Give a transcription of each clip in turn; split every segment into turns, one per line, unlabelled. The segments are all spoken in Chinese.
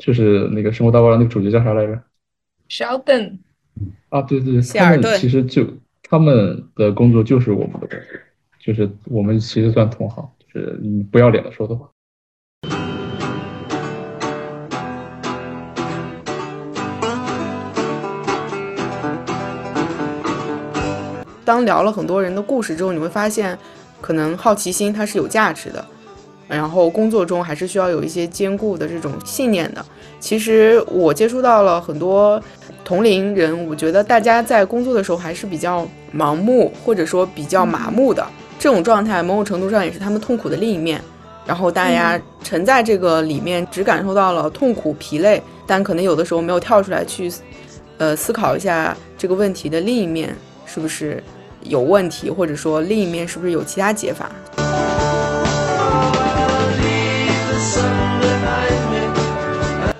就是那个《生活大爆炸》那个主角叫啥来着
？Sheldon，
啊，对对对，
希尔顿
他们其实就他们的工作就是我们的工作，就是我们其实算同行，就是你不要脸的说的话。
当聊了很多人的故事之后，你会发现，可能好奇心它是有价值的，然后工作中还是需要有一些坚固的这种信念的。其实我接触到了很多同龄人，我觉得大家在工作的时候还是比较盲目，或者说比较麻木的。这种状态某种程度上也是他们痛苦的另一面。然后大家沉在这个里面，只感受到了痛苦、疲累，但可能有的时候没有跳出来去，呃，思考一下这个问题的另一面是不是有问题，或者说另一面是不是有其他解法。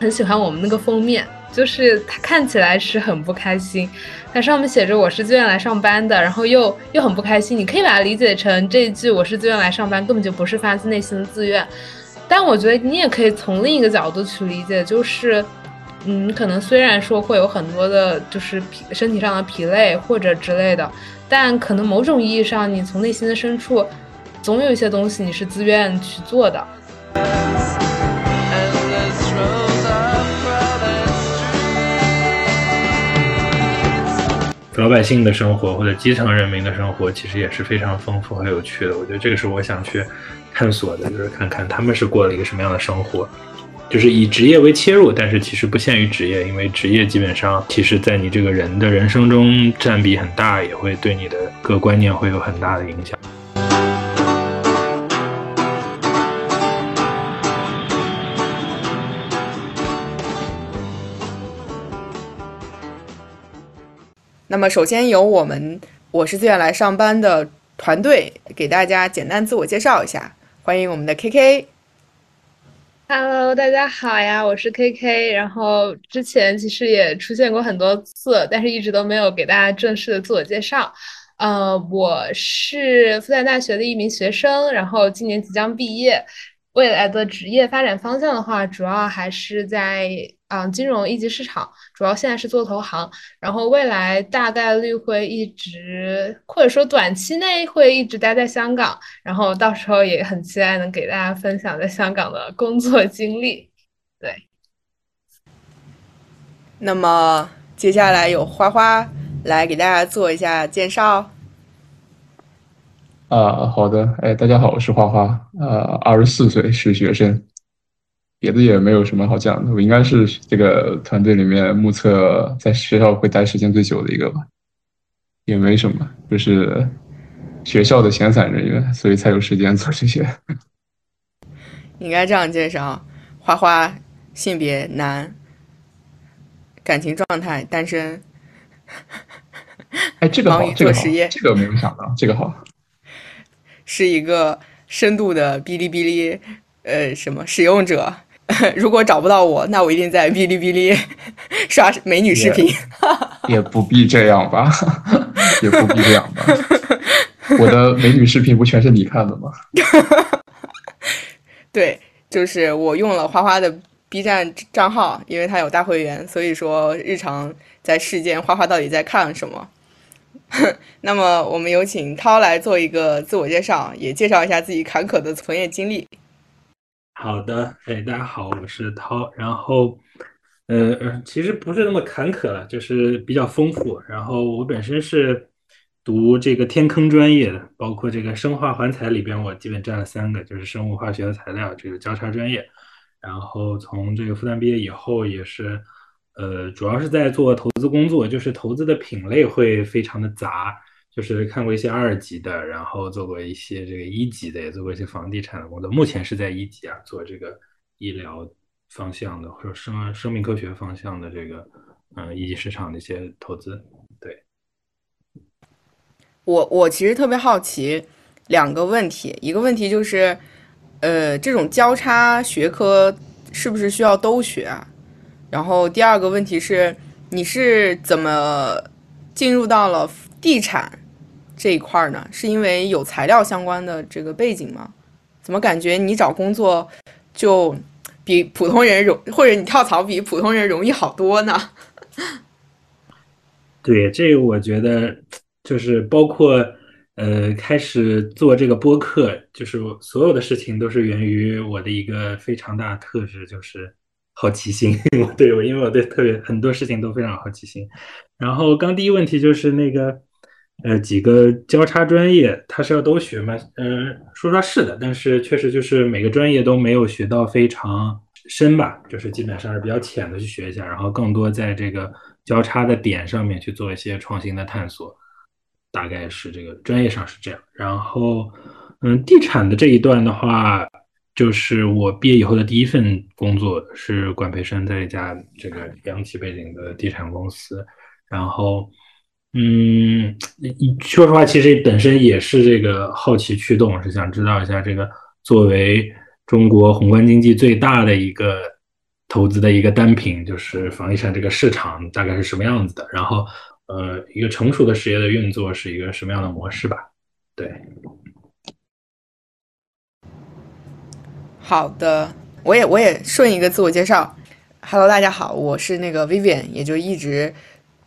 很喜欢我们那个封面，就是它看起来是很不开心，它上面写着我是自愿来上班的，然后又又很不开心。你可以把它理解成这一句我是自愿来上班，根本就不是发自内心的自愿。但我觉得你也可以从另一个角度去理解，就是，嗯，可能虽然说会有很多的，就是疲身体上的疲累或者之类的，但可能某种意义上，你从内心的深处，总有一些东西你是自愿去做的。
老百姓的生活或者基层人民的生活，其实也是非常丰富和有趣的。我觉得这个是我想去探索的，就是看看他们是过了一个什么样的生活。就是以职业为切入，但是其实不限于职业，因为职业基本上其实在你这个人的人生中占比很大，也会对你的各观念会有很大的影响。
那么，首先由我们我是自愿来上班的团队给大家简单自我介绍一下，欢迎我们的 KK。
Hello，大家好呀，我是 KK。然后之前其实也出现过很多次，但是一直都没有给大家正式的自我介绍。呃，我是复旦大学的一名学生，然后今年即将毕业。未来的职业发展方向的话，主要还是在嗯、呃金融一级市场，主要现在是做投行，然后未来大概率会一直，或者说短期内会一直待在香港，然后到时候也很期待能给大家分享在香港的工作经历。对，
那么接下来有花花来给大家做一下介绍。
啊，好的，哎，大家好，我是花花，呃，二十四岁，是学生，别的也没有什么好讲的，我应该是这个团队里面目测在学校会待时间最久的一个吧，也没什么，就是学校的闲散人员，所以才有时间做这些。
应该这样介绍：花花，性别男，感情状态单身，
哎，这个好，这个好
做实业，
这个没有想到，这个好。
是一个深度的哔哩哔哩呃什么使用者。如果找不到我，那我一定在哔哩哔哩 刷美女视频。
也不必这样吧，也不必这样吧。我的美女视频不全是你看的吗？
对，就是我用了花花的 B 站账号，因为它有大会员，所以说日常在世间花花到底在看什么。那么我们有请涛来做一个自我介绍，也介绍一下自己坎坷的从业经历。
好的，哎，大家好，我是涛。然后，呃，其实不是那么坎坷了，就是比较丰富。然后我本身是读这个天坑专业的，包括这个生化环材里边，我基本占了三个，就是生物化学和材料这个交叉专业。然后从这个复旦毕业以后，也是，呃，主要是在做投资工作，就是投资的品类会非常的杂。就是看过一些二级的，然后做过一些这个一级的，也做过一些房地产的工作。目前是在一级啊，做这个医疗方向的或者生生命科学方向的这个嗯、一级市场的一些投资。对，
我我其实特别好奇两个问题，一个问题就是，呃，这种交叉学科是不是需要都学啊？然后第二个问题是，你是怎么进入到了地产这一块呢？是因为有材料相关的这个背景吗？怎么感觉你找工作就比普通人容，或者你跳槽比普通人容易好多呢。
对，这个我觉得就是包括呃，开始做这个播客，就是所有的事情都是源于我的一个非常大的特质，就是好奇心。对我，因为我对特别很多事情都非常好奇心。然后刚第一问题就是那个呃，几个交叉专业，他是要都学吗？嗯，说实话是的，但是确实就是每个专业都没有学到非常深吧，就是基本上是比较浅的去学一下，然后更多在这个。交叉的点上面去做一些创新的探索，大概是这个专业上是这样。然后，嗯，地产的这一段的话，就是我毕业以后的第一份工作是管培生在一家这个央企背景的地产公司。然后，嗯，说实话，其实本身也是这个好奇驱动，是想知道一下这个作为中国宏观经济最大的一个。投资的一个单品就是房地产这个市场大概是什么样子的？然后，呃，一个成熟的实业的运作是一个什么样的模式吧？对。
好的，我也我也顺一个自我介绍。Hello，大家好，我是那个 Vivian，也就一直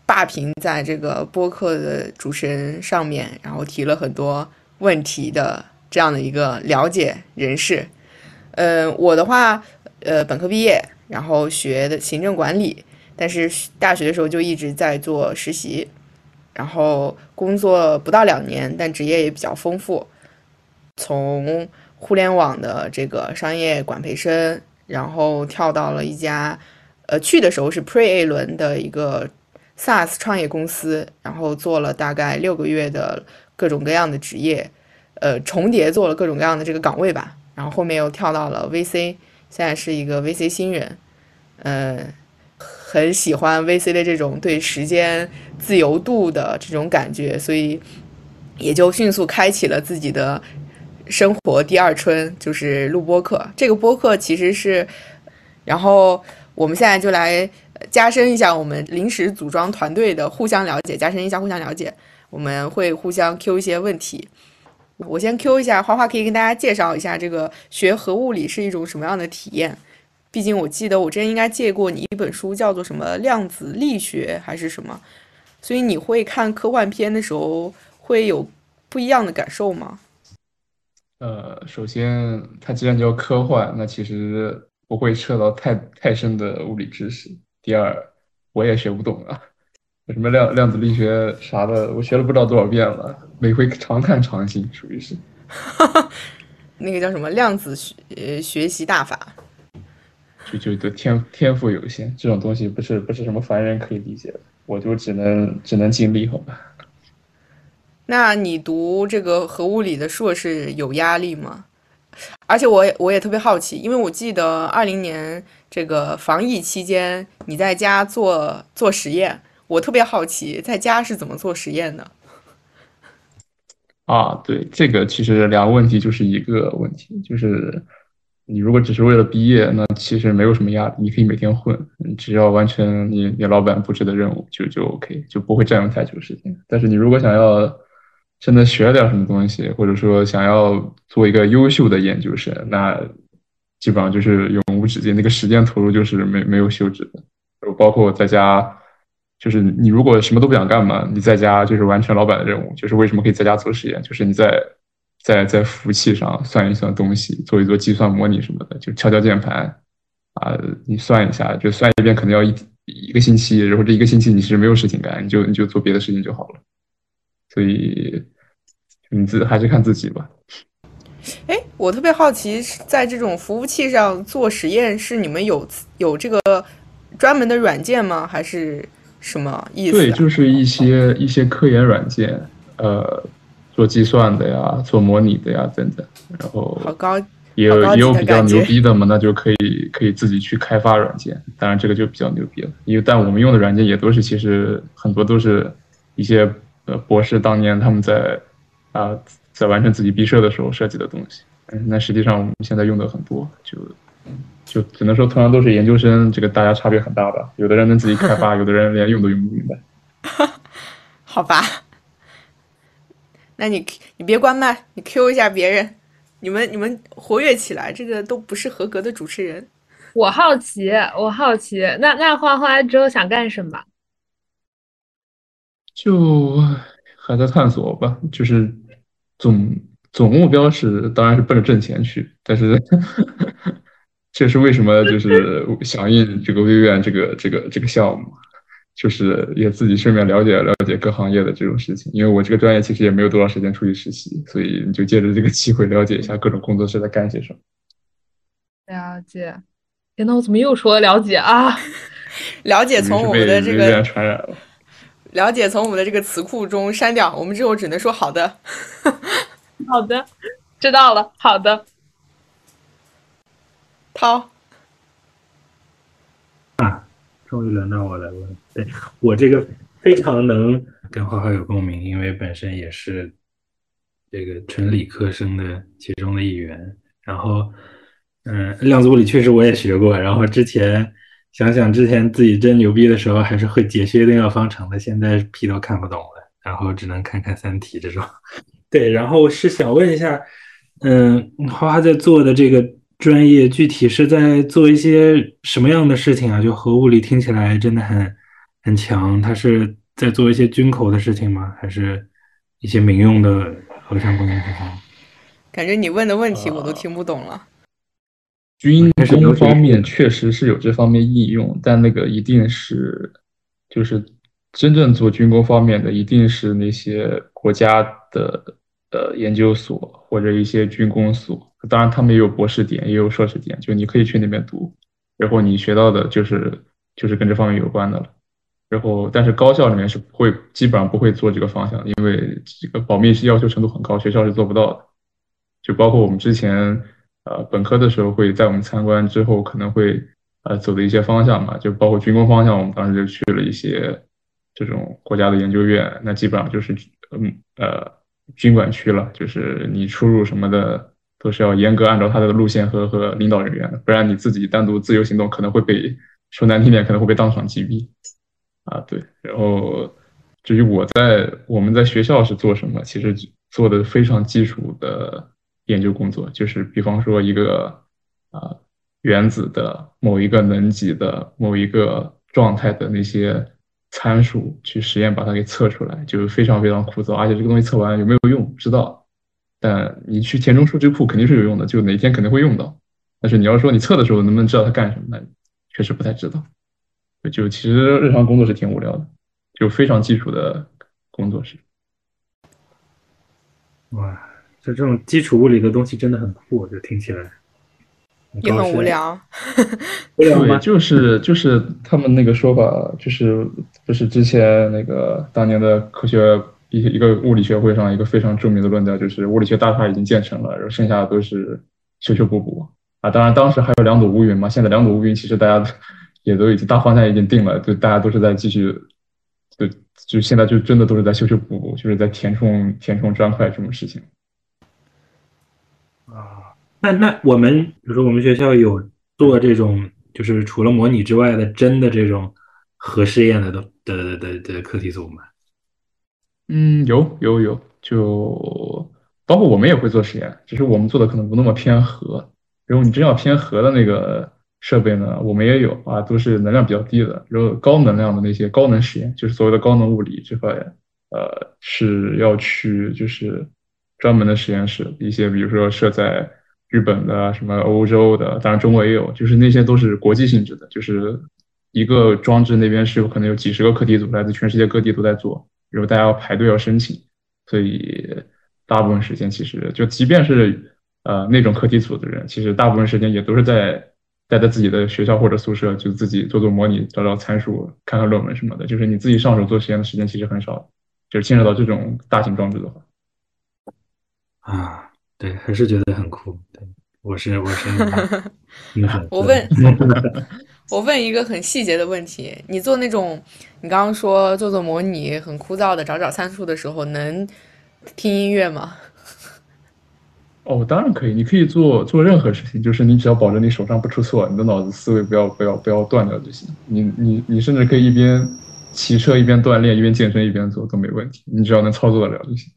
霸屏在这个播客的主持人上面，然后提了很多问题的这样的一个了解人士。嗯，我的话，呃，本科毕业。然后学的行政管理，但是大学的时候就一直在做实习，然后工作不到两年，但职业也比较丰富，从互联网的这个商业管培生，然后跳到了一家，呃，去的时候是 Pre A 轮的一个 SaaS 创业公司，然后做了大概六个月的各种各样的职业，呃，重叠做了各种各样的这个岗位吧，然后后面又跳到了 VC，现在是一个 VC 新人。嗯，很喜欢 VC 的这种对时间自由度的这种感觉，所以也就迅速开启了自己的生活第二春，就是录播课。这个播客其实是，然后我们现在就来加深一下我们临时组装团队的互相了解，加深一下互相了解。我们会互相 Q 一些问题。我先 Q 一下花花，可以跟大家介绍一下这个学核物理是一种什么样的体验。毕竟我记得我之前应该借过你一本书，叫做什么量子力学还是什么，所以你会看科幻片的时候会有不一样的感受吗？
呃，首先它既然叫科幻，那其实不会涉到太太深的物理知识。第二，我也学不懂啊，什么量量子力学啥的，我学了不知道多少遍了，每回常看常新，属于是。
那个叫什么量子学呃学习大法。
就就就天天赋有限，这种东西不是不是什么凡人可以理解的，我就只能只能尽力，好吧。
那你读这个核物理的硕士有压力吗？而且我也我也特别好奇，因为我记得二零年这个防疫期间你在家做做实验，我特别好奇在家是怎么做实验的。
啊，对，这个其实两个问题就是一个问题，就是。你如果只是为了毕业，那其实没有什么压力，你可以每天混，你只要完成你你老板布置的任务就就 OK，就不会占用太久时间。但是你如果想要真的学点什么东西，或者说想要做一个优秀的研究生，那基本上就是永无止境，那个时间投入就是没没有休止的。包括在家，就是你如果什么都不想干嘛，你在家就是完成老板的任务，就是为什么可以在家做实验，就是你在。在在服务器上算一算东西，做一做计算模拟什么的，就敲敲键盘，啊，你算一下，就算一遍可能要一一个星期，然后这一个星期你是没有事情干，你就你就做别的事情就好了。所以你自还是看自己吧。
哎，我特别好奇，在这种服务器上做实验，是你们有有这个专门的软件吗？还是什么意思？
对，就是一些一些科研软件，呃。做计算的呀，做模拟的呀，等等，然后
好高，
也有也有比较牛逼的嘛，那就可以可以自己去开发软件。当然这个就比较牛逼了，因为但我们用的软件也都是其实很多都是一些呃博士当年他们在啊在完成自己毕设的时候设计的东西。嗯，那实际上我们现在用的很多，就就只能说同样都是研究生，这个大家差别很大吧。有的人能自己开发，有的人连用都用不明白。
好吧。那你你别关麦，你 Q 一下别人，你们你们活跃起来，这个都不是合格的主持人。
我好奇，我好奇，那那花花之后想干什么？
就还在探索吧，就是总总目标是，当然是奔着挣钱去，但是 这是为什么就是响应这个微院这个这个这个项目，就是也自己顺便了解了解各行业的这种事情，因为我这个专业其实也没有多少时间出去实习，所以你就借着这个机会了解一下各种工作室在干些什么。
了解，天呐，我怎么又说了解啊？
了解从我们的这个
传染了。
了解从我们的这个词库中删掉，我们之后只能说好的。
好的，知道了。好的，
涛。
啊，终于轮到我来问。对我这个非常能跟花花有共鸣，因为本身也是这个纯理科生的其中的一员。然后，嗯，量子物理确实我也学过。然后之前。想想之前自己真牛逼的时候，还是会解薛定谔方程的，现在屁都看不懂了，然后只能看看《三体》这种。对，然后是想问一下，嗯，花花在做的这个专业，具体是在做一些什么样的事情啊？就核物理听起来真的很很强，他是在做一些军口的事情吗？还是一些民用的核相关的地方？
感觉你问的问题我都听不懂了。
军工方面确实是有这方面应用，但那个一定是，就是真正做军工方面的，一定是那些国家的呃研究所或者一些军工所。当然，他们也有博士点，也有硕士点，就你可以去那边读，然后你学到的就是就是跟这方面有关的了。然后，但是高校里面是不会，基本上不会做这个方向，因为这个保密要求程度很高，学校是做不到的。就包括我们之前。呃，本科的时候会在我们参观之后可能会呃走的一些方向嘛，就包括军工方向，我们当时就去了一些这种国家的研究院，那基本上就是嗯呃军管区了，就是你出入什么的都是要严格按照他的路线和和领导人员的，不然你自己单独自由行动可能会被说难听点可能会被当场击毙啊。对，然后至于我在我们在学校是做什么，其实做的非常基础的。研究工作就是，比方说一个啊原子的某一个能级的某一个状态的那些参数去实验，把它给测出来，就非常非常枯燥，而且这个东西测完有没有用不知道。但你去填充数据库肯定是有用的，就哪天肯定会用到。但是你要说你测的时候能不能知道它干什么，那确实不太知道。就其实日常工作是挺无聊的，就非常基础的工作是。
哇。就这种基础物理的东西真的很酷，就听起来
也很无聊。
对，就是就是他们那个说法，就是就是之前那个当年的科学一一个物理学会上一个非常著名的论调，就是物理学大厦已经建成了，然后剩下的都是修修补补啊。当然当时还有两朵乌云嘛，现在两朵乌云其实大家也都已经大方向已经定了，就大家都是在继续，就就现在就真的都是在修修补补，就是在填充填充砖块这种事情。
那那我们比如说我们学校有做这种，就是除了模拟之外的真的这种核试验的的的的的课题组吗？
嗯，有有有，就包括我们也会做实验，只是我们做的可能不那么偏核。如果你真要偏核的那个设备呢，我们也有啊，都是能量比较低的。然后高能量的那些高能实验，就是所谓的高能物理这块，呃，是要去就是。专门的实验室，一些比如说设在日本的、什么欧洲的，当然中国也有，就是那些都是国际性质的，就是一个装置那边是有可能有几十个课题组来自全世界各地都在做，然后大家要排队要申请，所以大部分时间其实就即便是呃那种课题组的人，其实大部分时间也都是在待在自己的学校或者宿舍，就自己做做模拟、找找参数、看看论文什么的，就是你自己上手做实验的时间其实很少，就是牵扯到这种大型装置的话。
啊，对，还是觉得很酷。对，我是我是，
我问，我问一个很细节的问题：你做那种，你刚刚说做做模拟很枯燥的，找找参数的时候，能听音乐吗？
哦，当然可以，你可以做做任何事情，就是你只要保证你手上不出错，你的脑子思维不要不要不要断掉就行。你你你甚至可以一边骑车一边锻炼，一边健身一边做都没问题，你只要能操作得了就行。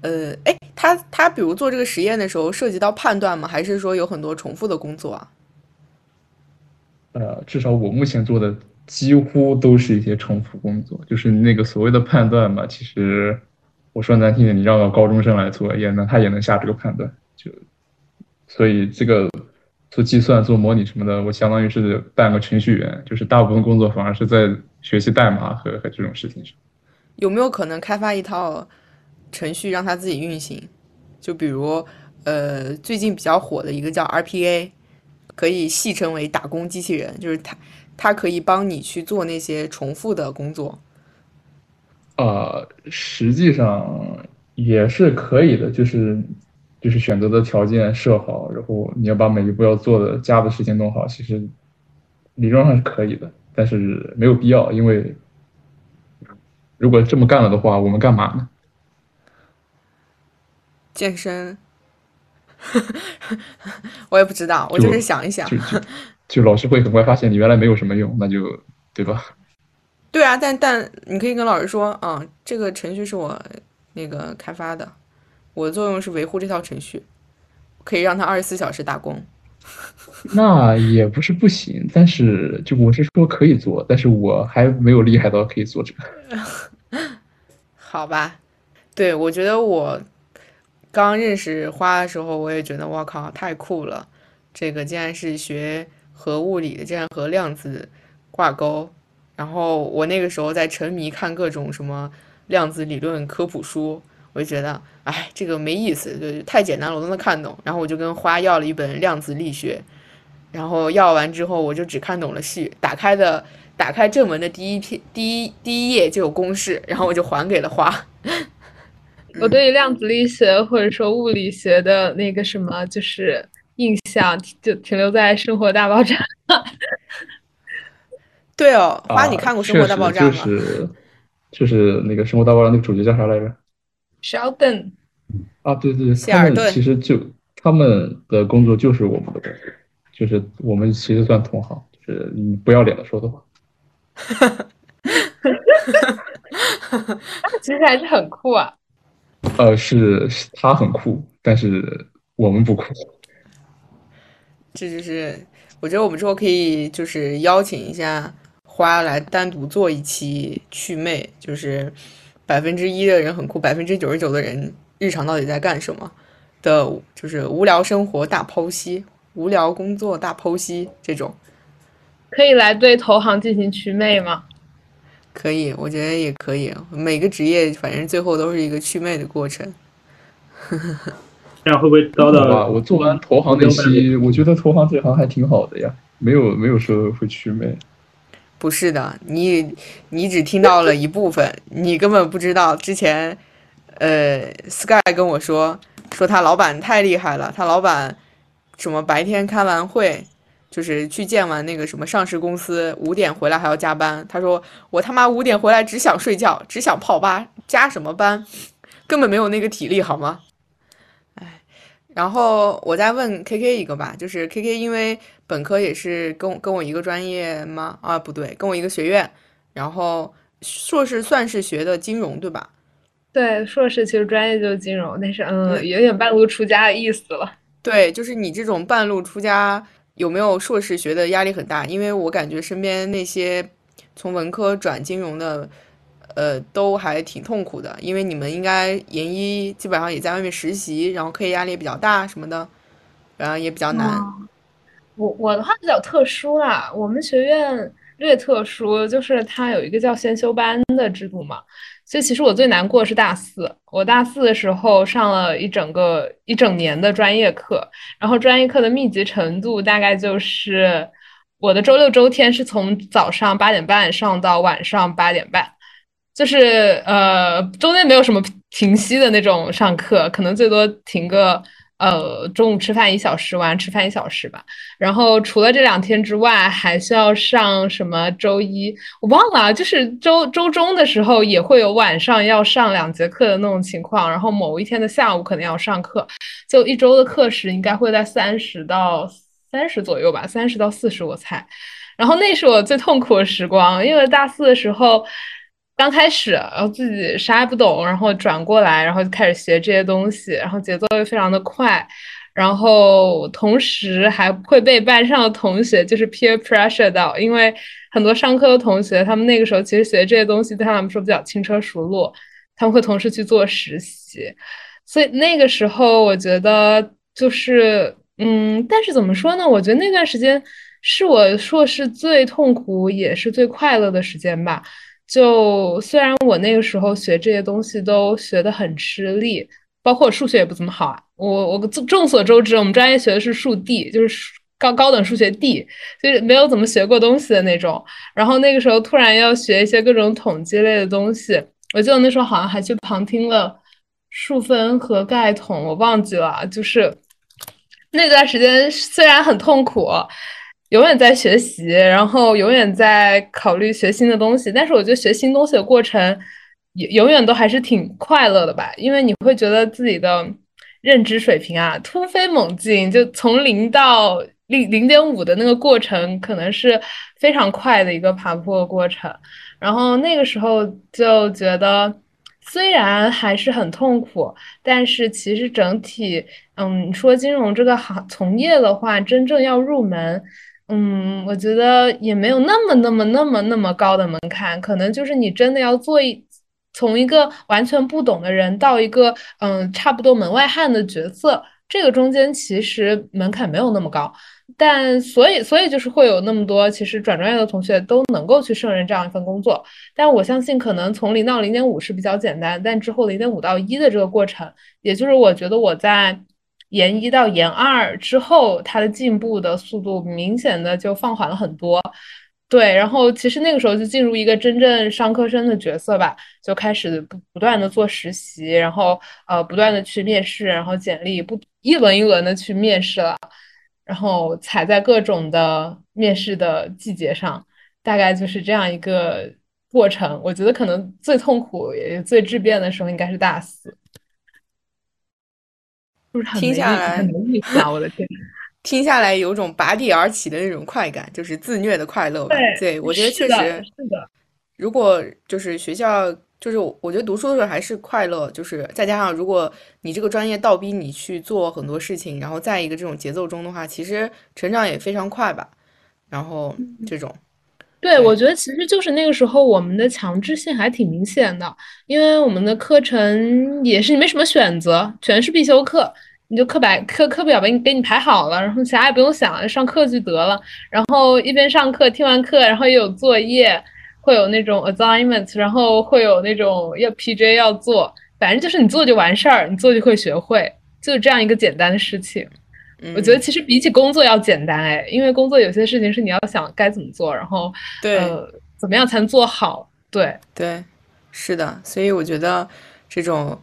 呃，哎，他他比如做这个实验的时候，涉及到判断吗？还是说有很多重复的工作啊？
呃，至少我目前做的几乎都是一些重复工作，就是那个所谓的判断嘛，其实我说难听点，你让个高中生来做，也能他也能下这个判断，就所以这个做计算、做模拟什么的，我相当于是半个程序员，就是大部分工作反而是在学习代码和和这种事情上。
有没有可能开发一套程序让它自己运行？就比如，呃，最近比较火的一个叫 RPA，可以戏称为打工机器人，就是它，它可以帮你去做那些重复的工作。
呃，实际上也是可以的，就是就是选择的条件设好，然后你要把每一步要做的加的事情弄好，其实理论上是可以的，但是没有必要，因为如果这么干了的话，我们干嘛呢？
健身，我也不知道，我就是想一想，
就就就老师会很快发现你原来没有什么用，那就对吧？
对啊，但但你可以跟老师说，啊，这个程序是我那个开发的，我的作用是维护这套程序，可以让他二十四小时打工。
那也不是不行，但是就我是说可以做，但是我还没有厉害到可以做这个。
好吧，对我觉得我刚认识花的时候，我也觉得我靠太酷了，这个竟然是学核物理的，竟然和量子挂钩。然后我那个时候在沉迷看各种什么量子理论科普书，我就觉得，哎，这个没意思，就太简单了，我都能看懂。然后我就跟花要了一本量子力学，然后要完之后，我就只看懂了序，打开的打开正文的第一篇第一第一页就有公式，然后我就还给了花。
我对于量子力学或者说物理学的那个什么，就是印象就停留在《生活大爆炸 》。
对哦，花，你看过《生活大爆炸》
吗？就是就是那个《生活大爆炸》那个主角叫啥来着
？Sheldon。
啊，对对对，他们其实就他们的工作就是我们的工作，就是我们其实算同行，就是你不要脸的说的话。
哈哈哈哈哈！其实还是很酷啊。
呃，是他很酷，但是我们不酷。
这就是我觉得我们之后可以就是邀请一下。花来单独做一期祛魅，就是百分之一的人很酷，百分之九十九的人日常到底在干什么的，就是无聊生活大剖析，无聊工作大剖析这种，
可以来对投行进行祛魅吗？
可以，我觉得也可以。每个职业反正最后都是一个祛魅的过程。
这样会不会遭到？
我做完投行那期，我觉得投行这行还挺好的呀，没有没有说会祛魅。
不是的，你你只听到了一部分，你根本不知道之前，呃，Sky 跟我说说他老板太厉害了，他老板什么白天开完会，就是去见完那个什么上市公司，五点回来还要加班。他说我他妈五点回来只想睡觉，只想泡吧，加什么班，根本没有那个体力好吗？哎然后我再问 K K 一个吧，就是 K K 因为本科也是跟我跟我一个专业吗？啊，不对，跟我一个学院。然后硕士算是学的金融对吧？
对，硕士其实专业就是金融，但是嗯，有点半路出家的意思了。
对，就是你这种半路出家，有没有硕士学的压力很大？因为我感觉身边那些从文科转金融的。呃，都还挺痛苦的，因为你们应该研一基本上也在外面实习，然后课业压力也比较大什么的，然后也比较难。
我我的话比较特殊啦，我们学院略特殊，就是它有一个叫先修班的制度嘛。所以其实我最难过是大四，我大四的时候上了一整个一整年的专业课，然后专业课的密集程度大概就是我的周六周天是从早上八点半上到晚上八点半。就是呃，中间没有什么停息的那种上课，可能最多停个呃中午吃饭一小时，晚上吃饭一小时吧。然后除了这两天之外，还需要上什么周一我忘了，就是周周中的时候也会有晚上要上两节课的那种情况。然后某一天的下午可能要上课，就一周的课时应该会在三十到三十左右吧，三十到四十我猜。然后那是我最痛苦的时光，因为大四的时候。刚开始，然后自己啥也不懂，然后转过来，然后就开始学这些东西，然后节奏又非常的快，然后同时还会被班上的同学就是 peer pressure 到，因为很多上课的同学，他们那个时候其实学这些东西对他们说比较轻车熟路，他们会同时去做实习，所以那个时候我觉得就是，嗯，但是怎么说呢？我觉得那段时间是我硕士最痛苦也是最快乐的时间吧。就虽然我那个时候学这些东西都学得很吃力，包括数学也不怎么好啊。我我众所周知，我们专业学的是数 D，就是高高等数学 D，就是没有怎么学过东西的那种。然后那个时候突然要学一些各种统计类的东西，我记得那时候好像还去旁听了数分和概统，我忘记了。就是那段时间虽然很痛苦。永远在学习，然后永远在考虑学新的东西。但是我觉得学新东西的过程，永永远都还是挺快乐的吧，因为你会觉得自己的认知水平啊突飞猛进，就从零到零零点五的那个过程，可能是非常快的一个爬坡过程。然后那个时候就觉得，虽然还是很痛苦，但是其实整体，嗯，说金融这个行从业的话，真正要入门。嗯，我觉得也没有那么、那么、那么、那么高的门槛，可能就是你真的要做一，从一个完全不懂的人到一个嗯差不多门外汉的角色，这个中间其实门槛没有那么高，但所以所以就是会有那么多其实转专业的同学都能够去胜任这样一份工作，但我相信可能从零到零点五是比较简单，但之后零点五到一的这个过程，也就是我觉得我在。研一到研二之后，他的进步的速度明显的就放缓了很多。对，然后其实那个时候就进入一个真正商科生的角色吧，就开始不不断的做实习，然后呃不断的去面试，然后简历不一轮一轮的去面试了，然后踩在各种的面试的季节上，大概就是这样一个过程。我觉得可能最痛苦也最质变的时候应该是大四。
听下来
很没意思啊！我的天，
听下来有种拔地而起的那种快感，就是自虐的快乐吧？对，我觉得确实
是的。
如果就是学校，就是我觉得读书的时候还是快乐，就是再加上如果你这个专业倒逼你去做很多事情，然后在一个这种节奏中的话，其实成长也非常快吧。然后这种，
对我觉得其实就是那个时候我们的强制性还挺明显的，因为我们的课程也是没什么选择，全是必修课。你就课表课课表给你给你排好了，然后啥也不用想，上课就得了。然后一边上课，听完课，然后又有作业，会有那种 assignment，然后会有那种要 PJ 要做，反正就是你做就完事儿，你做就会学会，就是这样一个简单的事情。我觉得其实比起工作要简单哎，因为工作有些事情是你要想该怎么做，然后呃怎么样才能做好。对
对，是的，所以我觉得这种。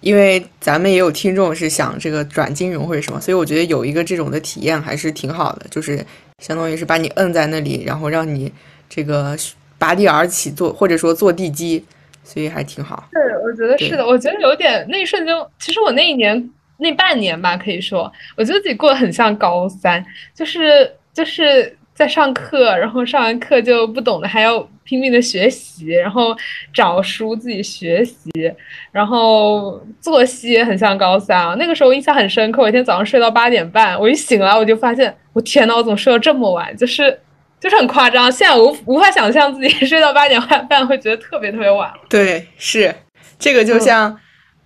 因为咱们也有听众是想这个转金融或者什么，所以我觉得有一个这种的体验还是挺好的，就是相当于是把你摁在那里，然后让你这个拔地而起坐，或者说坐地基，所以还挺好。
对，我觉得是的。我觉得有点那一瞬间，其实我那一年那半年吧，可以说，我觉得自己过得很像高三，就是就是。在上课，然后上完课就不懂的还要拼命的学习，然后找书自己学习，然后作息也很像高三啊。那个时候印象很深刻，我一天早上睡到八点半，我一醒来我就发现，我天呐，我怎么睡到这么晚？就是就是很夸张，现在无无法想象自己 睡到八点半会觉得特别特别晚。
对，是这个就像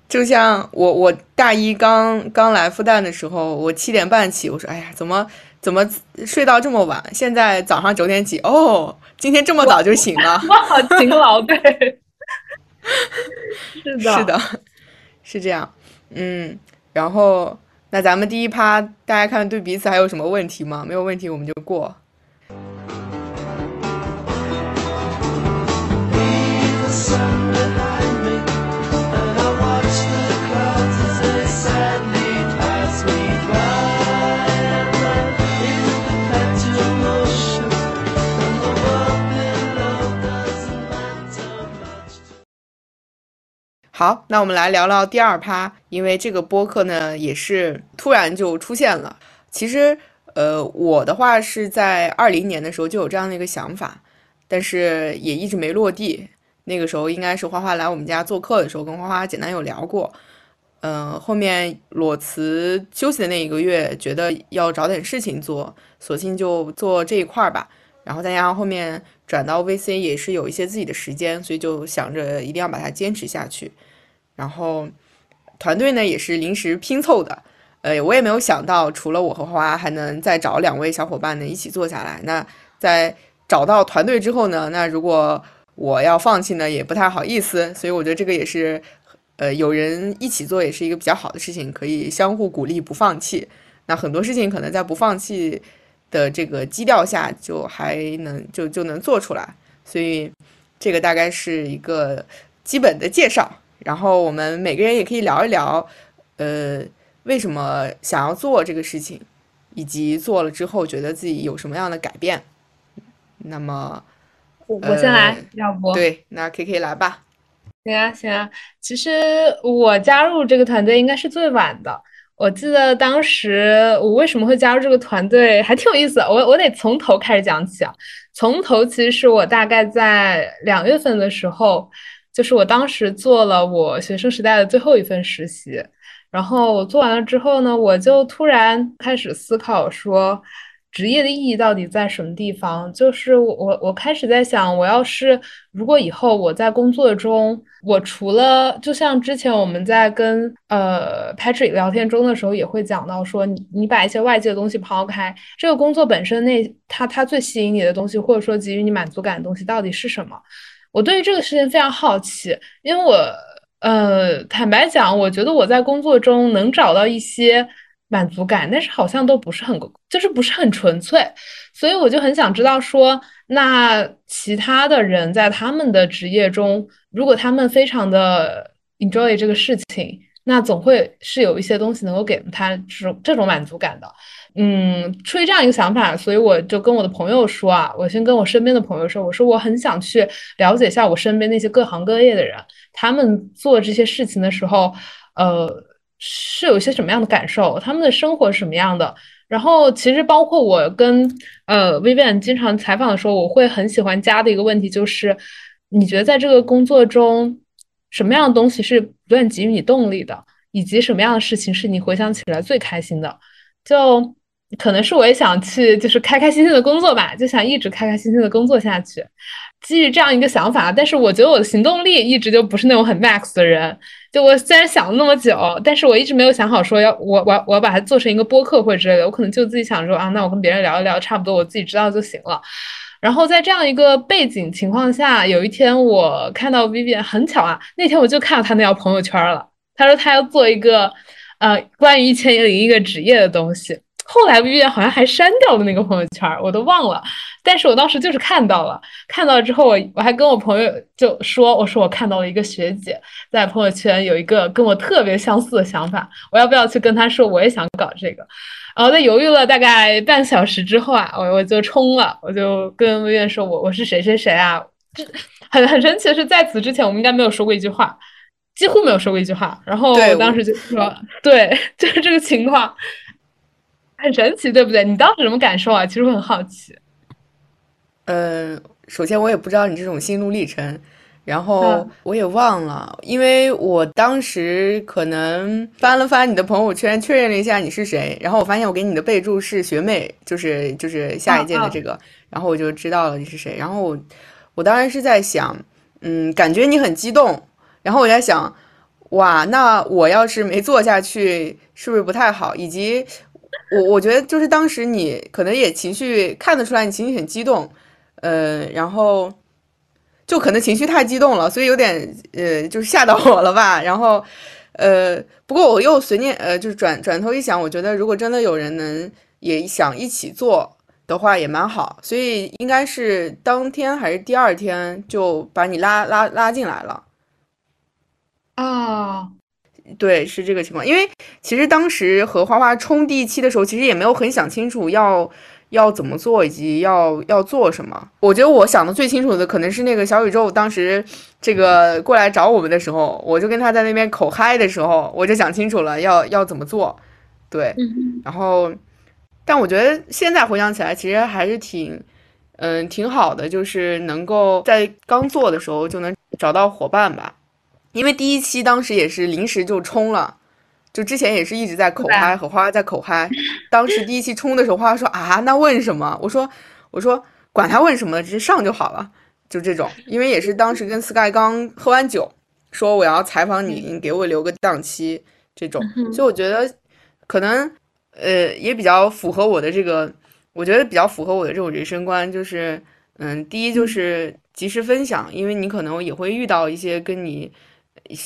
就像我我大一刚刚来复旦的时候，我七点半起，我说哎呀，怎么？怎么睡到这么晚？现在早上九点起哦，今天这么早就醒了，
哇，好勤劳，对，是的，
是的，是这样，嗯，然后那咱们第一趴，大家看对彼此还有什么问题吗？没有问题，我们就过。好，那我们来聊聊第二趴，因为这个播客呢也是突然就出现了。其实，呃，我的话是在二零年的时候就有这样的一个想法，但是也一直没落地。那个时候应该是花花来我们家做客的时候，跟花花简单有聊过。嗯，后面裸辞休息的那一个月，觉得要找点事情做，索性就做这一块儿吧。然后再加上后面转到 VC 也是有一些自己的时间，所以就想着一定要把它坚持下去。然后团队呢也是临时拼凑的，呃，我也没有想到除了我和花还能再找两位小伙伴呢一起做下来。那在找到团队之后呢，那如果我要放弃呢，也不太好意思。所以我觉得这个也是。呃，有人一起做也是一个比较好的事情，可以相互鼓励，不放弃。那很多事情可能在不放弃的这个基调下，就还能就就能做出来。所以这个大概是一个基本的介绍。然后我们每个人也可以聊一聊，呃，为什么想要做这个事情，以及做了之后觉得自己有什么样的改变。那么
我我先来，要不
对，那 K K 来吧。
行啊，行啊。其实我加入这个团队应该是最晚的。我记得当时我为什么会加入这个团队，还挺有意思。我我得从头开始讲起啊。从头其实是我大概在两月份的时候，就是我当时做了我学生时代的最后一份实习。然后我做完了之后呢，我就突然开始思考说。职业的意义到底在什么地方？就是我，我开始在想，我要是如果以后我在工作中，我除了就像之前我们在跟呃 Patrick 聊天中的时候，也会讲到说，你你把一些外界的东西抛开，这个工作本身那它它最吸引你的东西，或者说给予你满足感的东西到底是什么？我对于这个事情非常好奇，因为我呃坦白讲，我觉得我在工作中能找到一些。满足感，但是好像都不是很，就是不是很纯粹，所以我就很想知道说，那其他的人在他们的职业中，如果他们非常的 enjoy 这个事情，那总会是有一些东西能够给他这种这种满足感的。嗯，出于这样一个想法，所以我就跟我的朋友说啊，我先跟我身边的朋友说，我说我很想去了解一下我身边那些各行各业的人，他们做这些事情的时候，呃。是有些什么样的感受？他们的生活是什么样的？然后，其实包括我跟呃 Vivian 经常采访的时候，我会很喜欢加的一个问题就是：你觉得在这个工作中，什么样的东西是不断给予你动力的？以及什么样的事情是你回想起来最开心的？就可能是我也想去，就是开开心心的工作吧，就想一直开开心心的工作下去。基于这样一个想法，但是我觉得我的行动力一直就不是那种很 max 的人。就我虽然想了那么久，但是我一直没有想好说要我我我要把它做成一个播客或者之类的。我可能就自己想说啊，那我跟别人聊一聊，差不多我自己知道就行了。然后在这样一个背景情况下，有一天我看到 Vivian，很巧啊，那天我就看到他那条朋友圈了。他说他要做一个呃关于一千零一个职业的东西。后来 Vivian 好像还删掉了那个朋友圈，我都忘了。但是我当时就是看到了，看到了之后，我我还跟我朋友就说，我说我看到了一个学姐在朋友圈有一个跟我特别相似的想法，我要不要去跟她说我也想搞这个？然后在犹豫了大概半小时之后啊，我我就冲了，我就跟 Vivian 说，我我是谁谁谁啊？很很神奇的是，在此之前我们应该没有说过一句话，几乎没有说过一句话。然后我当时就说，对，就是这个情况。很神奇，对不对？你当时什么感受啊？其实我很好奇。
嗯，首先我也不知道你这种心路历程，然后我也忘了，因为我当时可能翻了翻你的朋友圈，确认了一下你是谁，然后我发现我给你的备注是学妹，就是就是下一届的这个，然后我就知道了你是谁。然后我我当然是在想，嗯，感觉你很激动，然后我在想，哇，那我要是没做下去，是不是不太好？以及。我我觉得就是当时你可能也情绪看得出来，你情绪很激动，呃，然后就可能情绪太激动了，所以有点呃，就是吓到我了吧。然后呃，不过我又随念呃，就是转转头一想，我觉得如果真的有人能也想一起做的话，也蛮好。所以应该是当天还是第二天就把你拉拉拉进来了
啊。
对，是这个情况。因为其实当时和花花冲第一期的时候，其实也没有很想清楚要要怎么做，以及要要做什么。我觉得我想的最清楚的可能是那个小宇宙当时这个过来找我们的时候，我就跟他在那边口嗨的时候，我就想清楚了要要怎么做。对，然后，但我觉得现在回想起来，其实还是挺嗯挺好的，就是能够在刚做的时候就能找到伙伴吧。因为第一期当时也是临时就冲了，就之前也是一直在口嗨，和花花在口嗨。当时第一期冲的时候，花花说啊，那问什么？我说我说管他问什么，直接上就好了。就这种，因为也是当时跟 Sky 刚喝完酒，说我要采访你，你给我留个档期，这种。所以我觉得可能呃也比较符合我的这个，我觉得比较符合我的这种人生观，就是嗯，第一就是及时分享，因为你可能也会遇到一些跟你。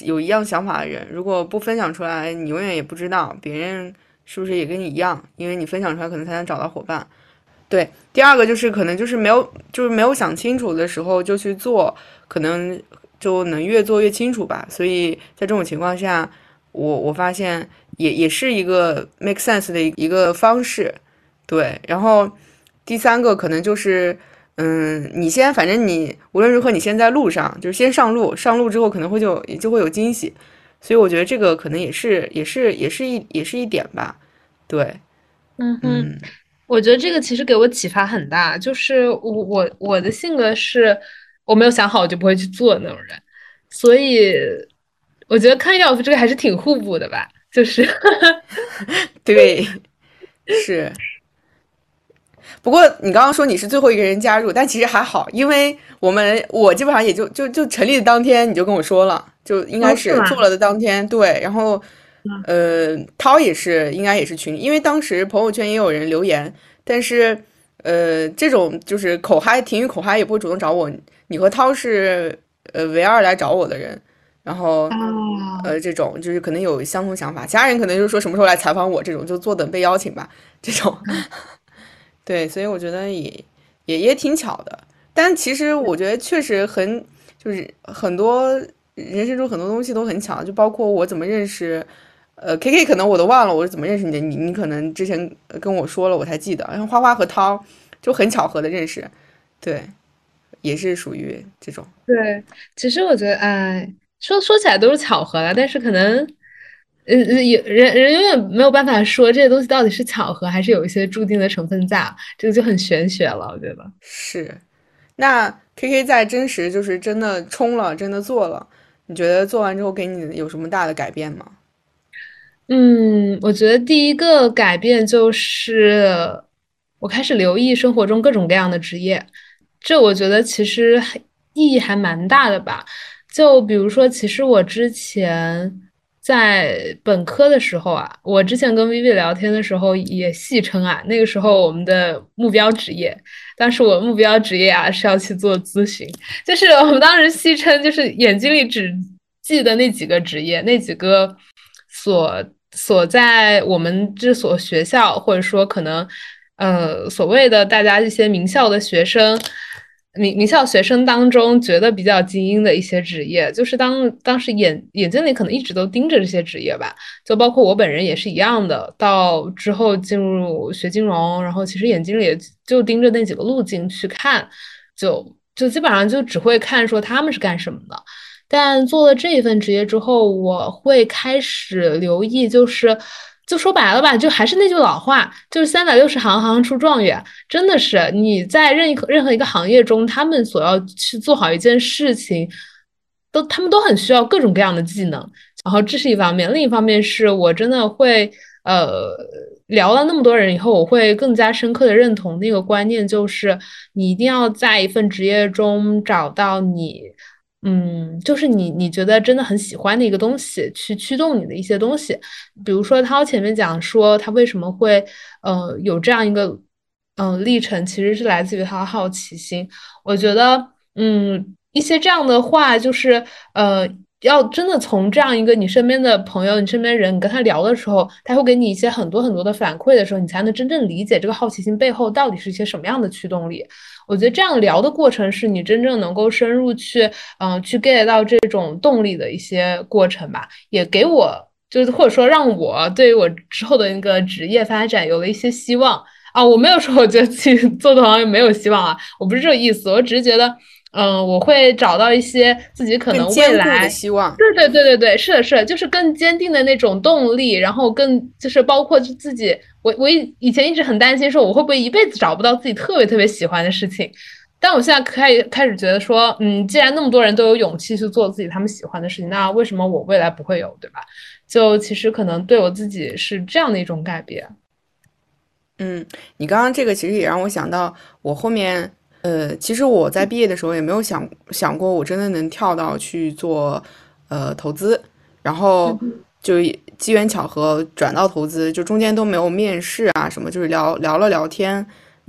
有一样想法的人，如果不分享出来，你永远也不知道别人是不是也跟你一样。因为你分享出来，可能才能找到伙伴。对，第二个就是可能就是没有，就是没有想清楚的时候就去做，可能就能越做越清楚吧。所以在这种情况下，我我发现也也是一个 make sense 的一个方式。对，然后第三个可能就是。嗯，你先，反正你无论如何，你先在路上，就是先上路，上路之后可能会就也就会有惊喜，所以我觉得这个可能也是也是也是一也是一点吧，对，
嗯哼，我觉得这个其实给我启发很大，就是我我我的性格是我没有想好我就不会去做那种人，所以我觉得看药夫这个还是挺互补的吧，就是，
对，是。不过你刚刚说你是最后一个人加入，但其实还好，因为我们我基本上也就就就成立的当天你就跟我说了，就应该是做了的当天对，然后呃涛也是应该也是群里，因为当时朋友圈也有人留言，但是呃这种就是口嗨停于口嗨也不会主动找我，你和涛是呃唯二来找我的人，然后呃这种就是可能有相同想法，其他人可能就是说什么时候来采访我这种就坐等被邀请吧这种。对，所以我觉得也也也挺巧的，但其实我觉得确实很就是很多人生中很多东西都很巧，就包括我怎么认识，呃，K K 可能我都忘了我是怎么认识你的，你你可能之前跟我说了我才记得，然后花花和涛就很巧合的认识，对，也是属于这种。
对，其实我觉得，哎，说说起来都是巧合了，但是可能。呃，有人人永远没有办法说这些东西到底是巧合还是有一些注定的成分在，这个就很玄学了。我觉得
是。那 K K 在真实就是真的冲了，真的做了，你觉得做完之后给你有什么大的改变吗？
嗯，我觉得第一个改变就是我开始留意生活中各种各样的职业，这我觉得其实意义还蛮大的吧。就比如说，其实我之前。在本科的时候啊，我之前跟 Vivi 聊天的时候也戏称啊，那个时候我们的目标职业，当时我目标职业啊是要去做咨询，就是我们当时戏称，就是眼睛里只记得那几个职业，那几个所所在我们这所学校，或者说可能呃所谓的大家一些名校的学生。名名校学生当中，觉得比较精英的一些职业，就是当当时眼眼睛里可能一直都盯着这些职业吧，就包括我本人也是一样的。到之后进入学金融，然后其实眼睛里就盯着那几个路径去看，就就基本上就只会看说他们是干什么的。但做了这一份职业之后，我会开始留意，就是。就说白了吧，就还是那句老话，就是三百六十行，行行出状元。真的是你在任任何一个行业中，他们所要去做好一件事情，都他们都很需要各种各样的技能。然后这是一方面，另一方面是我真的会呃聊了那么多人以后，我会更加深刻的认同那个观念，就是你一定要在一份职业中找到你。嗯，就是你你觉得真的很喜欢的一个东西，去驱动你的一些东西，比如说涛前面讲说他为什么会呃有这样一个嗯历程，其实是来自于他的好奇心。我觉得嗯一些这样的话，就是呃。要真的从这样一个你身边的朋友、你身边人，你跟他聊的时候，他会给你一些很多很多的反馈的时候，你才能真正理解这个好奇心背后到底是一些什么样的驱动力。我觉得这样聊的过程是你真正能够深入去，嗯，去 get 到这种动力的一些过程吧，也给我就是或者说让我对于我之后的那个职业发展有了一些希望啊。我没有说我觉得自己 做的好像没有希望啊，我不是这个意思，我只是觉得。嗯，我会找到一些自己可能未来
的希望。
对对对对对，是的，是的，就是更坚定的那种动力，然后更就是包括自己，我我以以前一直很担心说我会不会一辈子找不到自己特别特别喜欢的事情，但我现在开开始觉得说，嗯，既然那么多人都有勇气去做自己他们喜欢的事情，那为什么我未来不会有，对吧？就其实可能对我自己是这样的一种改变。
嗯，你刚刚这个其实也让我想到，我后面呃，其实我在毕业的时候也没有想想过，我真的能跳到去做呃投资，然后就机缘巧合转到投资，就中间都没有面试啊什么，就是聊聊了聊天，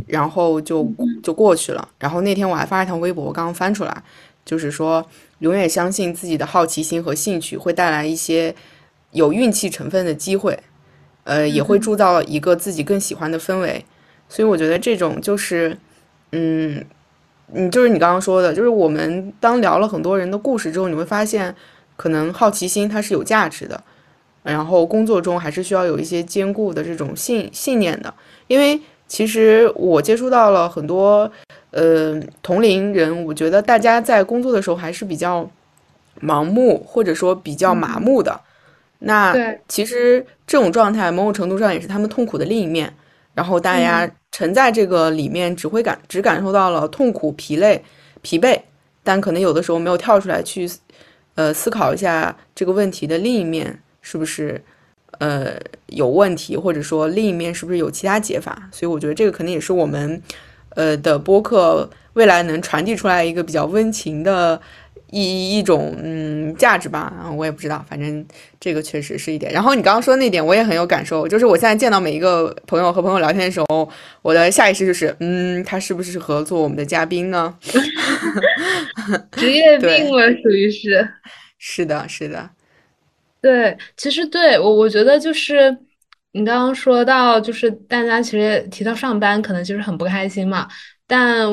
然后就就过去了。然后那天我还发一条微博，我刚刚翻出来，就是说永远相信自己的好奇心和兴趣会带来一些有运气成分的机会。呃，也会铸造一个自己更喜欢的氛围，所以我觉得这种就是，嗯，你就是你刚刚说的，就是我们当聊了很多人的故事之后，你会发现，可能好奇心它是有价值的，然后工作中还是需要有一些坚固的这种信信念的，因为其实我接触到了很多呃同龄人，我觉得大家在工作的时候还是比较盲目或者说比较麻木的。那其实这种状态某种程度上也是他们痛苦的另一面，然后大家沉在这个里面，只会感只感受到了痛苦、疲累、疲惫，但可能有的时候没有跳出来去，呃，思考一下这个问题的另一面是不是呃有问题，或者说另一面是不是有其他解法。所以我觉得这个肯定也是我们呃的播客未来能传递出来一个比较温情的。一一种嗯价值吧，我也不知道，反正这个确实是一点。然后你刚刚说那点，我也很有感受，就是我现在见到每一个朋友和朋友聊天的时候，我的下意识就是，嗯，他是不是适合做我们的嘉宾呢？
职业病了，属于是。
是的，是的。
对，其实对我，我觉得就是你刚刚说到，就是大家其实提到上班，可能就是很不开心嘛，但。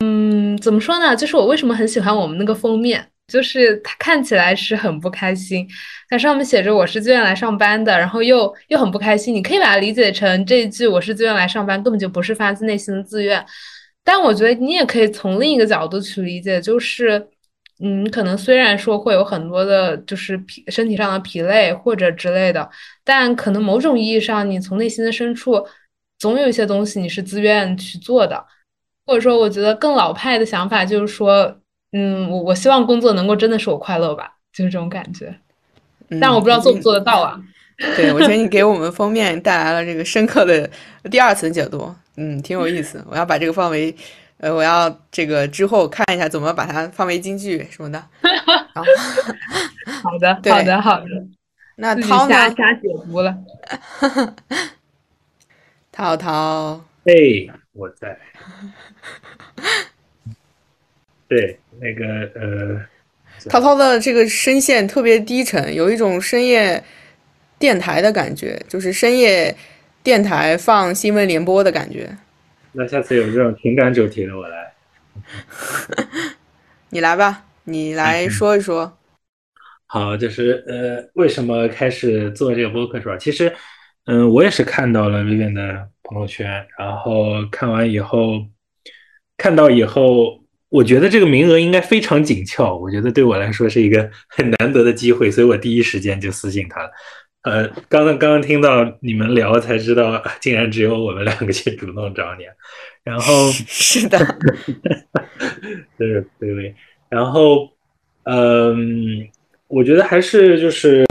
嗯，怎么说呢？就是我为什么很喜欢我们那个封面，就是它看起来是很不开心，它上面写着我是自愿来上班的，然后又又很不开心。你可以把它理解成这一句我是自愿来上班，根本就不是发自内心的自愿。但我觉得你也可以从另一个角度去理解，就是嗯，可能虽然说会有很多的，就是疲身体上的疲累或者之类的，但可能某种意义上，你从内心的深处，总有一些东西你是自愿去做的。或者说，我觉得更老派的想法就是说，嗯，我我希望工作能够真的使我快乐吧，就是这种感觉。但我不知道做不做得到啊。
对，我觉得你给我们封面带来了这个深刻的第二层解读，嗯，挺有意思。我要把这个放为，呃，我要这个之后看一下怎么把它放为京剧什么的。
好的，好的，好的。
那涛呢？
瞎瞎解读了。
涛涛，
哎，我在。对，那个呃，
涛涛的这个声线特别低沉，有一种深夜电台的感觉，就是深夜电台放新闻联播的感觉。
那下次有这种情感主题的，我来。
你来吧，你来说一说。
好，就是呃，为什么开始做这个播客是吧？其实，嗯，我也是看到了 Vivian 的朋友圈，然后看完以后。看到以后，我觉得这个名额应该非常紧俏。我觉得对我来说是一个很难得的机会，所以我第一时间就私信他了。呃，刚刚刚刚听到你们聊，才知道竟然只有我们两个去主动找你。然后
是的，
对对对。然后，嗯，我觉得还是就是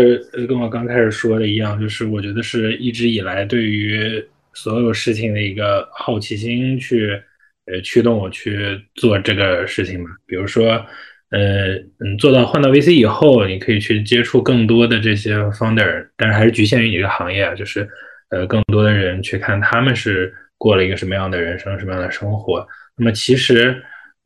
跟我刚开始说的一样，就是我觉得是一直以来对于所有事情的一个好奇心去。呃，驱动我去做这个事情嘛？比如说，呃，嗯，做到换到 VC 以后，你可以去接触更多的这些 founder，但是还是局限于你这个行业啊，就是呃，更多的人去看他们是过了一个什么样的人生，什么样的生活。那么其实，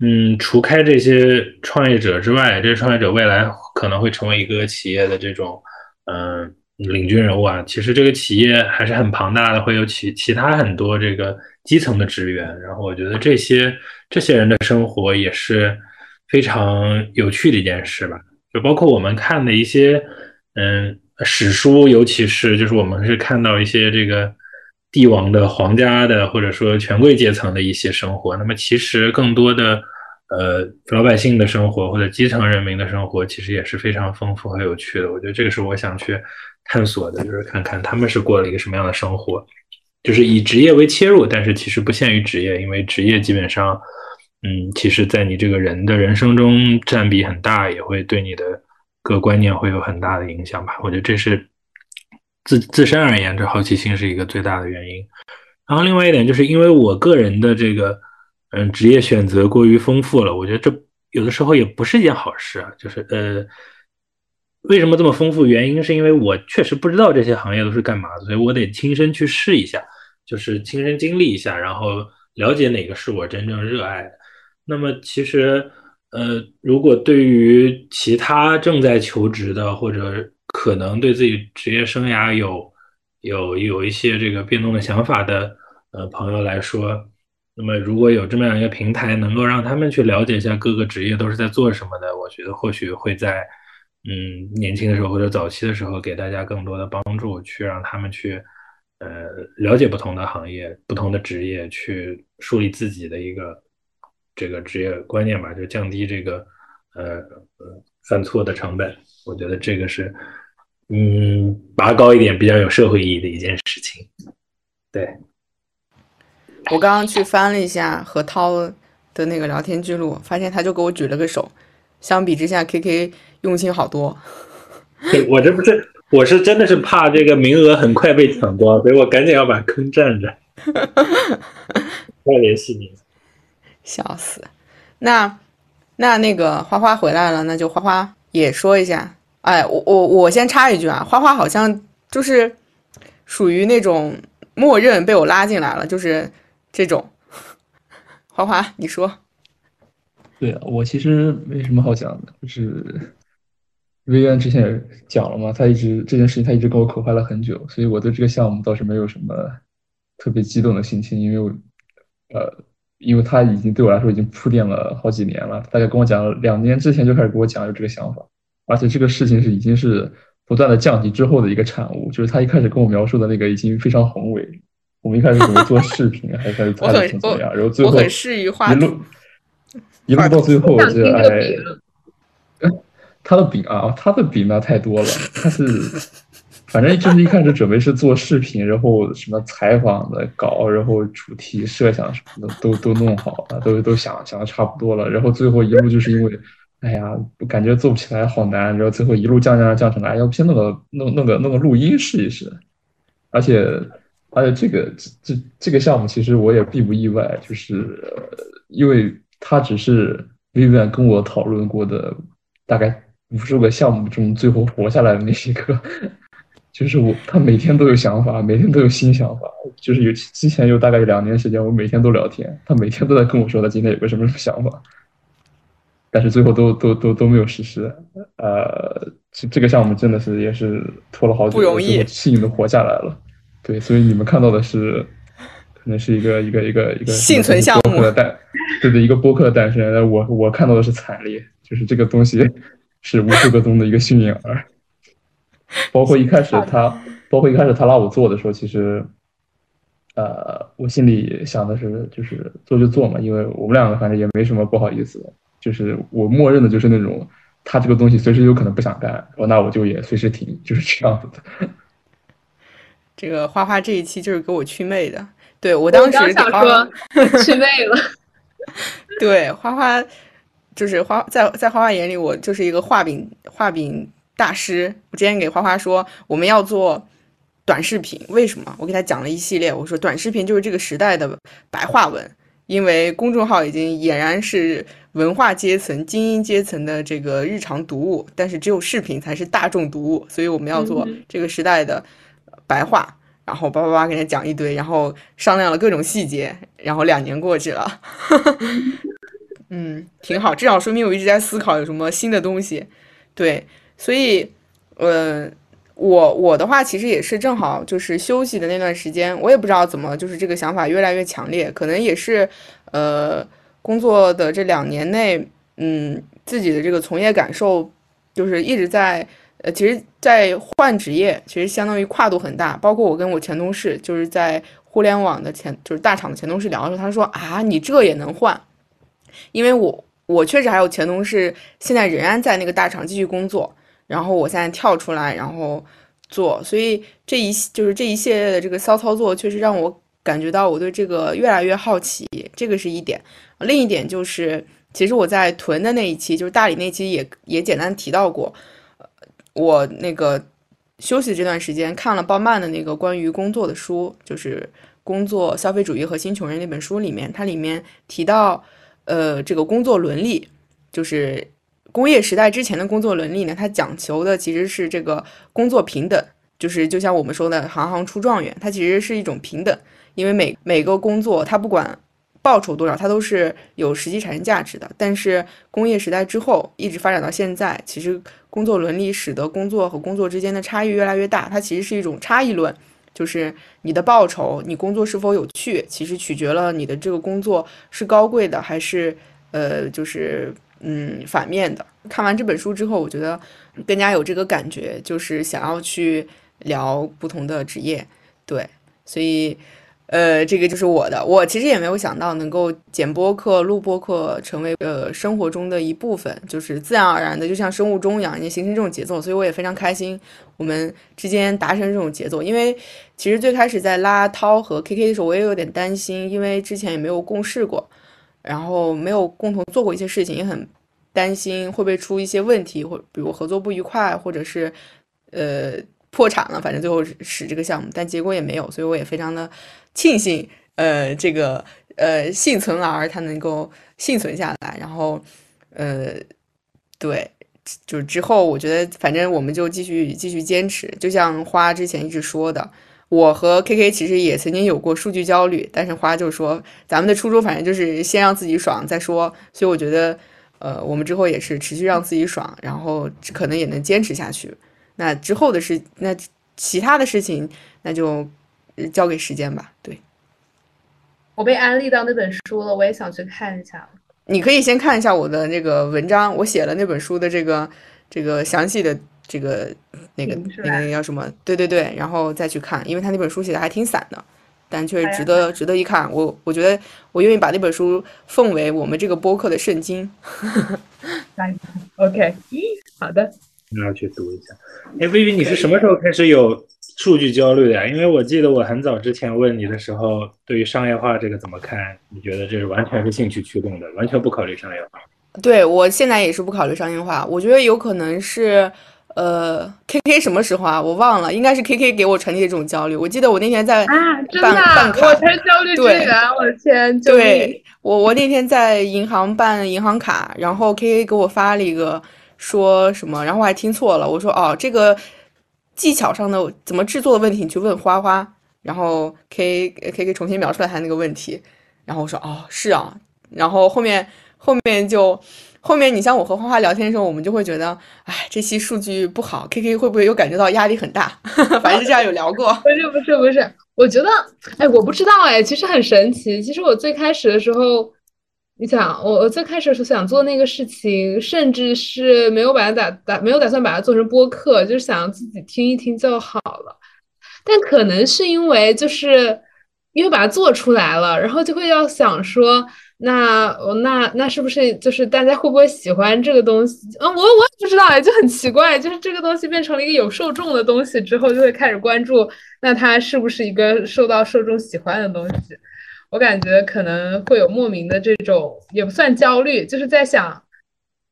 嗯，除开这些创业者之外，这些创业者未来可能会成为一个企业的这种，嗯。领军人物啊，其实这个企业还是很庞大的，会有其其他很多这个基层的职员。然后我觉得这些这些人的生活也是非常有趣的一件事吧。就包括我们看的一些嗯史书，尤其是就是我们是看到一些这个帝王的皇家的或者说权贵阶层的一些生活。那么其实更多的呃老百姓的生活或者基层人民的生活，其实也是非常丰富和有趣的。我觉得这个是我想去。探索的就是看看他们是过了一个什么样的生活，就是以职业为切入，但是其实不限于职业，因为职业基本上，嗯，其实在你这个人的人生中占比很大，也会对你的各观念会有很大的影响吧。我觉得这是自自身而言，这好奇心是一个最大的原因。然后另外一点就是因为我个人的这个嗯职业选择过于丰富了，我觉得这有的时候也不是一件好事啊。就是呃，为什么这么丰富？原因是因为我确实不知道这些行业都是干嘛的，所以我得亲身去试一下，就是亲身经历一下，然后了解哪个是我真正热爱的。那么其实呃，如果对于其他正在求职的或者可能对自己职业生涯有有有一些这个变动的想法的呃朋友来说，那么如果有这么样一个平台，能够让他们去了解一下各个职业都是在做什么的，我觉得或许会在嗯年轻的时候或者早期的时候给大家更多的帮助，去让他们去呃了解不同的行业、不同的职业，去树立自己的一个这个职业观念吧，就降低这个呃呃犯错的成本。我觉得这个是。嗯，拔高一点比较有社会意义的一件事情。对，
我刚刚去翻了一下何涛的那个聊天记录，发现他就给我举了个手。相比之下，K K 用心好多。
我这不是，我是真的是怕这个名额很快被抢光，所以我赶紧要把坑占着。再联系你。
笑死。那那那个花花回来了，那就花花也说一下。哎，我我我先插一句啊，花花好像就是属于那种默认被我拉进来了，就是这种。花花，你说？
对啊，我其实没什么好讲的，就是薇安之前也讲了嘛，他一直这件事情他一直跟我口嗨了很久，所以我对这个项目倒是没有什么特别激动的心情，因为我呃，因为他已经对我来说已经铺垫了好几年了，大概跟我讲了两年之前就开始跟我讲有这个想法。而且这个事情是已经是不断的降级之后的一个产物，就是他一开始跟我描述的那个已经非常宏伟。我们一开始准备做视频，还开始做怎么怎么样，然后最后一路一路到最后，我觉得哎，他的饼啊，他的饼那太多了。他是反正就是一开始准备是做视频，然后什么采访的稿，然后主题设想什么的都都弄好了，都都想想的差不多了，然后最后一路就是因为。哎呀，感觉做不起来，好难。然后最后一路降降降成了，哎，要不先弄个弄弄个弄个录音试一试。而且而且这个这这个项目其实我也并不意外，就是因为他只是 Vivian 跟我讨论过的大概无数个项目中最后活下来的那一个。就是我他每天都有想法，每天都有新想法。就是有之前有大概有两年时间，我每天都聊天，他每天都在跟我说他今天有个什么什么想法。但是最后都都都都没有实施，呃，这这个项目真的是也是拖了好久，
不容易，
幸运的活下来了。对，所以你们看到的是，可能是一个一个一个一个
幸存项目
的诞，对对，一个播客的诞生。我我看到的是惨烈，就是这个东西是无数个中的一个幸运儿。包括一开始他，包括一开始他拉我做的时候，其实，呃，我心里想的是，就是做就做嘛，因为我们两个反正也没什么不好意思的。就是我默认的就是那种，他这个东西随时有可能不想干，我，那我就也随时停，就是这样子的。
这个花花这一期就是给我祛魅的，对我当时
想说 祛魅了。
对花花，就是花在在花花眼里，我就是一个画饼画饼大师。我之前给花花说我们要做短视频，为什么？我给他讲了一系列，我说短视频就是这个时代的白话文。因为公众号已经俨然是文化阶层、精英阶层的这个日常读物，但是只有视频才是大众读物，所以我们要做这个时代的白话，然后叭叭叭给他讲一堆，然后商量了各种细节，然后两年过去了，嗯，挺好，至少说明我一直在思考有什么新的东西，对，所以，呃。我我的话其实也是正好就是休息的那段时间，我也不知道怎么就是这个想法越来越强烈，可能也是，呃，工作的这两年内，嗯，自己的这个从业感受就是一直在，呃，其实，在换职业，其实相当于跨度很大。包括我跟我前同事，就是在互联网的前，就是大厂的前同事聊的时候，他说啊，你这也能换？因为我我确实还有前同事现在仍然在那个大厂继续工作。然后我现在跳出来，然后做，所以这一就是这一系列的这个骚操作，确实让我感觉到我对这个越来越好奇，这个是一点。另一点就是，其实我在囤的那一期，就是大理那期也也简单提到过，我那个休息这段时间看了鲍曼的那个关于工作的书，就是《工作、消费主义和新穷人》那本书里面，它里面提到，呃，这个工作伦理，就是工业时代之前的工作伦理呢，它讲求的其实是这个工作平等，就是就像我们说的“行行出状元”，它其实是一种平等，因为每每个工作它不管。报酬多少，它都是有实际产生价值的。但是工业时代之后，一直发展到现在，其实工作伦理使得工作和工作之间的差异越来越大。它其实是一种差异论，就是你的报酬，你工作是否有趣，其实取决了你的这个工作是高贵的还是呃，就是嗯反面的。看完这本书之后，我觉得更加有这个感觉，就是想要去聊不同的职业，对，所以。呃，这个就是我的。我其实也没有想到能够剪播客、录播客成为呃生活中的一部分，就是自然而然的，就像生物钟一样，也形成这种节奏。所以我也非常开心，我们之间达成这种节奏。因为其实最开始在拉涛和 KK 的时候，我也有点担心，因为之前也没有共事过，然后没有共同做过一些事情，也很担心会不会出一些问题，或比如合作不愉快，或者是呃破产了。反正最后使这个项目，但结果也没有，所以我也非常的。庆幸，呃，这个呃幸存儿他能够幸存下来，然后，呃，对，就之后我觉得反正我们就继续继续坚持，就像花之前一直说的，我和 K K 其实也曾经有过数据焦虑，但是花就说咱们的初衷反正就是先让自己爽再说，所以我觉得，呃，我们之后也是持续让自己爽，然后可能也能坚持下去。那之后的事，那其他的事情，那就。交给时间吧。对，
我被安利到那本书了，我也想去看一下。
你可以先看一下我的那个文章，我写了那本书的这个这个详细的这个那个那个叫什么？对对对，然后再去看，因为他那本书写的还挺散的，但却值得值得一看。我我觉得我愿意把那本书奉为我们这个播客的圣经。
OK，好的，
那要去读一下。哎，薇薇，你是什么时候开始有？数据焦虑的呀，因为我记得我很早之前问你的时候，对于商业化这个怎么看？你觉得这是完全是兴趣驱动的，完全不考虑商业化？
对我现在也是不考虑商业化。我觉得有可能是，呃，K K 什么时候啊？我忘了，应该是 K K 给我传递的这种焦虑。我记得我那天在
啊，真的，我才焦虑
对，
我的天，
对我我那天在银行办银行卡，然后 K K 给我发了一个说什么，然后我还听错了，我说哦这个。技巧上的怎么制作的问题，你去问花花，然后 K K K 重新描述了他那个问题，然后我说哦是啊，然后后面后面就后面你像我和花花聊天的时候，我们就会觉得，哎，这期数据不好，K K 会不会又感觉到压力很大？反正这样有聊过。
不是不是不是，我觉得，哎，我不知道哎，其实很神奇。其实我最开始的时候。你想，我我最开始是想做那个事情，甚至是没有把它打打，没有打算把它做成播客，就是想自己听一听就好了。但可能是因为，就是因为把它做出来了，然后就会要想说，那那那是不是就是大家会不会喜欢这个东西？嗯，我我也不知道哎，就很奇怪，就是这个东西变成了一个有受众的东西之后，就会开始关注，那它是不是一个受到受众喜欢的东西？我感觉可能会有莫名的这种，也不算焦虑，就是在想，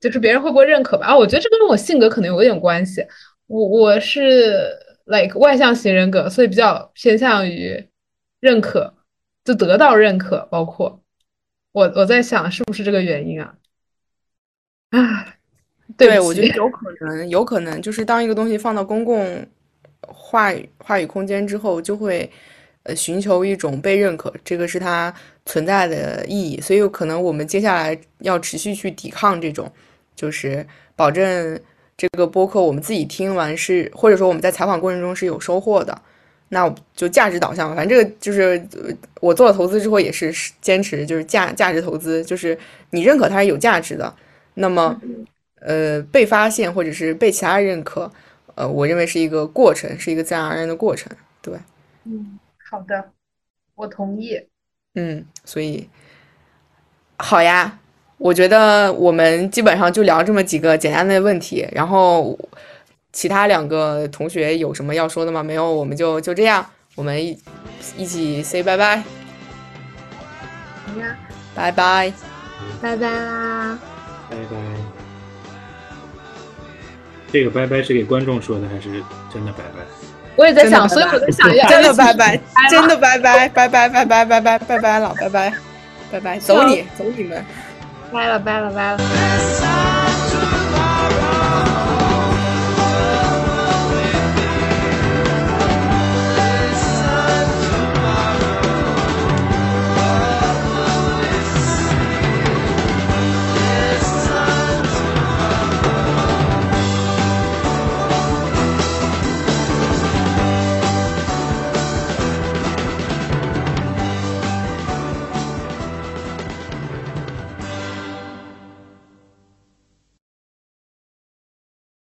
就是别人会不会认可吧？啊，我觉得这跟我性格可能有点关系。我我是 like 外向型人格，所以比较偏向于认可，就得到认可。包括我我在想，是不是这个原因啊？啊，
对，我觉得有可能，有可能就是当一个东西放到公共话语话语空间之后，就会。呃，寻求一种被认可，这个是它存在的意义。所以，可能我们接下来要持续去抵抗这种，就是保证这个播客我们自己听完是，或者说我们在采访过程中是有收获的。那我就价值导向，反正这个就是我做了投资之后也是坚持，就是价价值投资，就是你认可它是有价值的，那么呃被发现或者是被其他人认可，呃，我认为是一个过程，是一个自然而然的过程。对，
嗯。好的，我同意。
嗯，所以好呀，我觉得我们基本上就聊这么几个简单的问题。然后其他两个同学有什么要说的吗？没有，我们就就这样，我们一一起 say 拜拜。
好呀，
拜拜，
拜拜啦，
拜拜。这个拜拜是给观众说的还是真的拜拜？
我也在想，所以我在想，
真的拜拜，真的拜拜，拜拜拜拜拜拜拜拜了，拜拜拜拜，走你走你们。
拜了拜了拜了。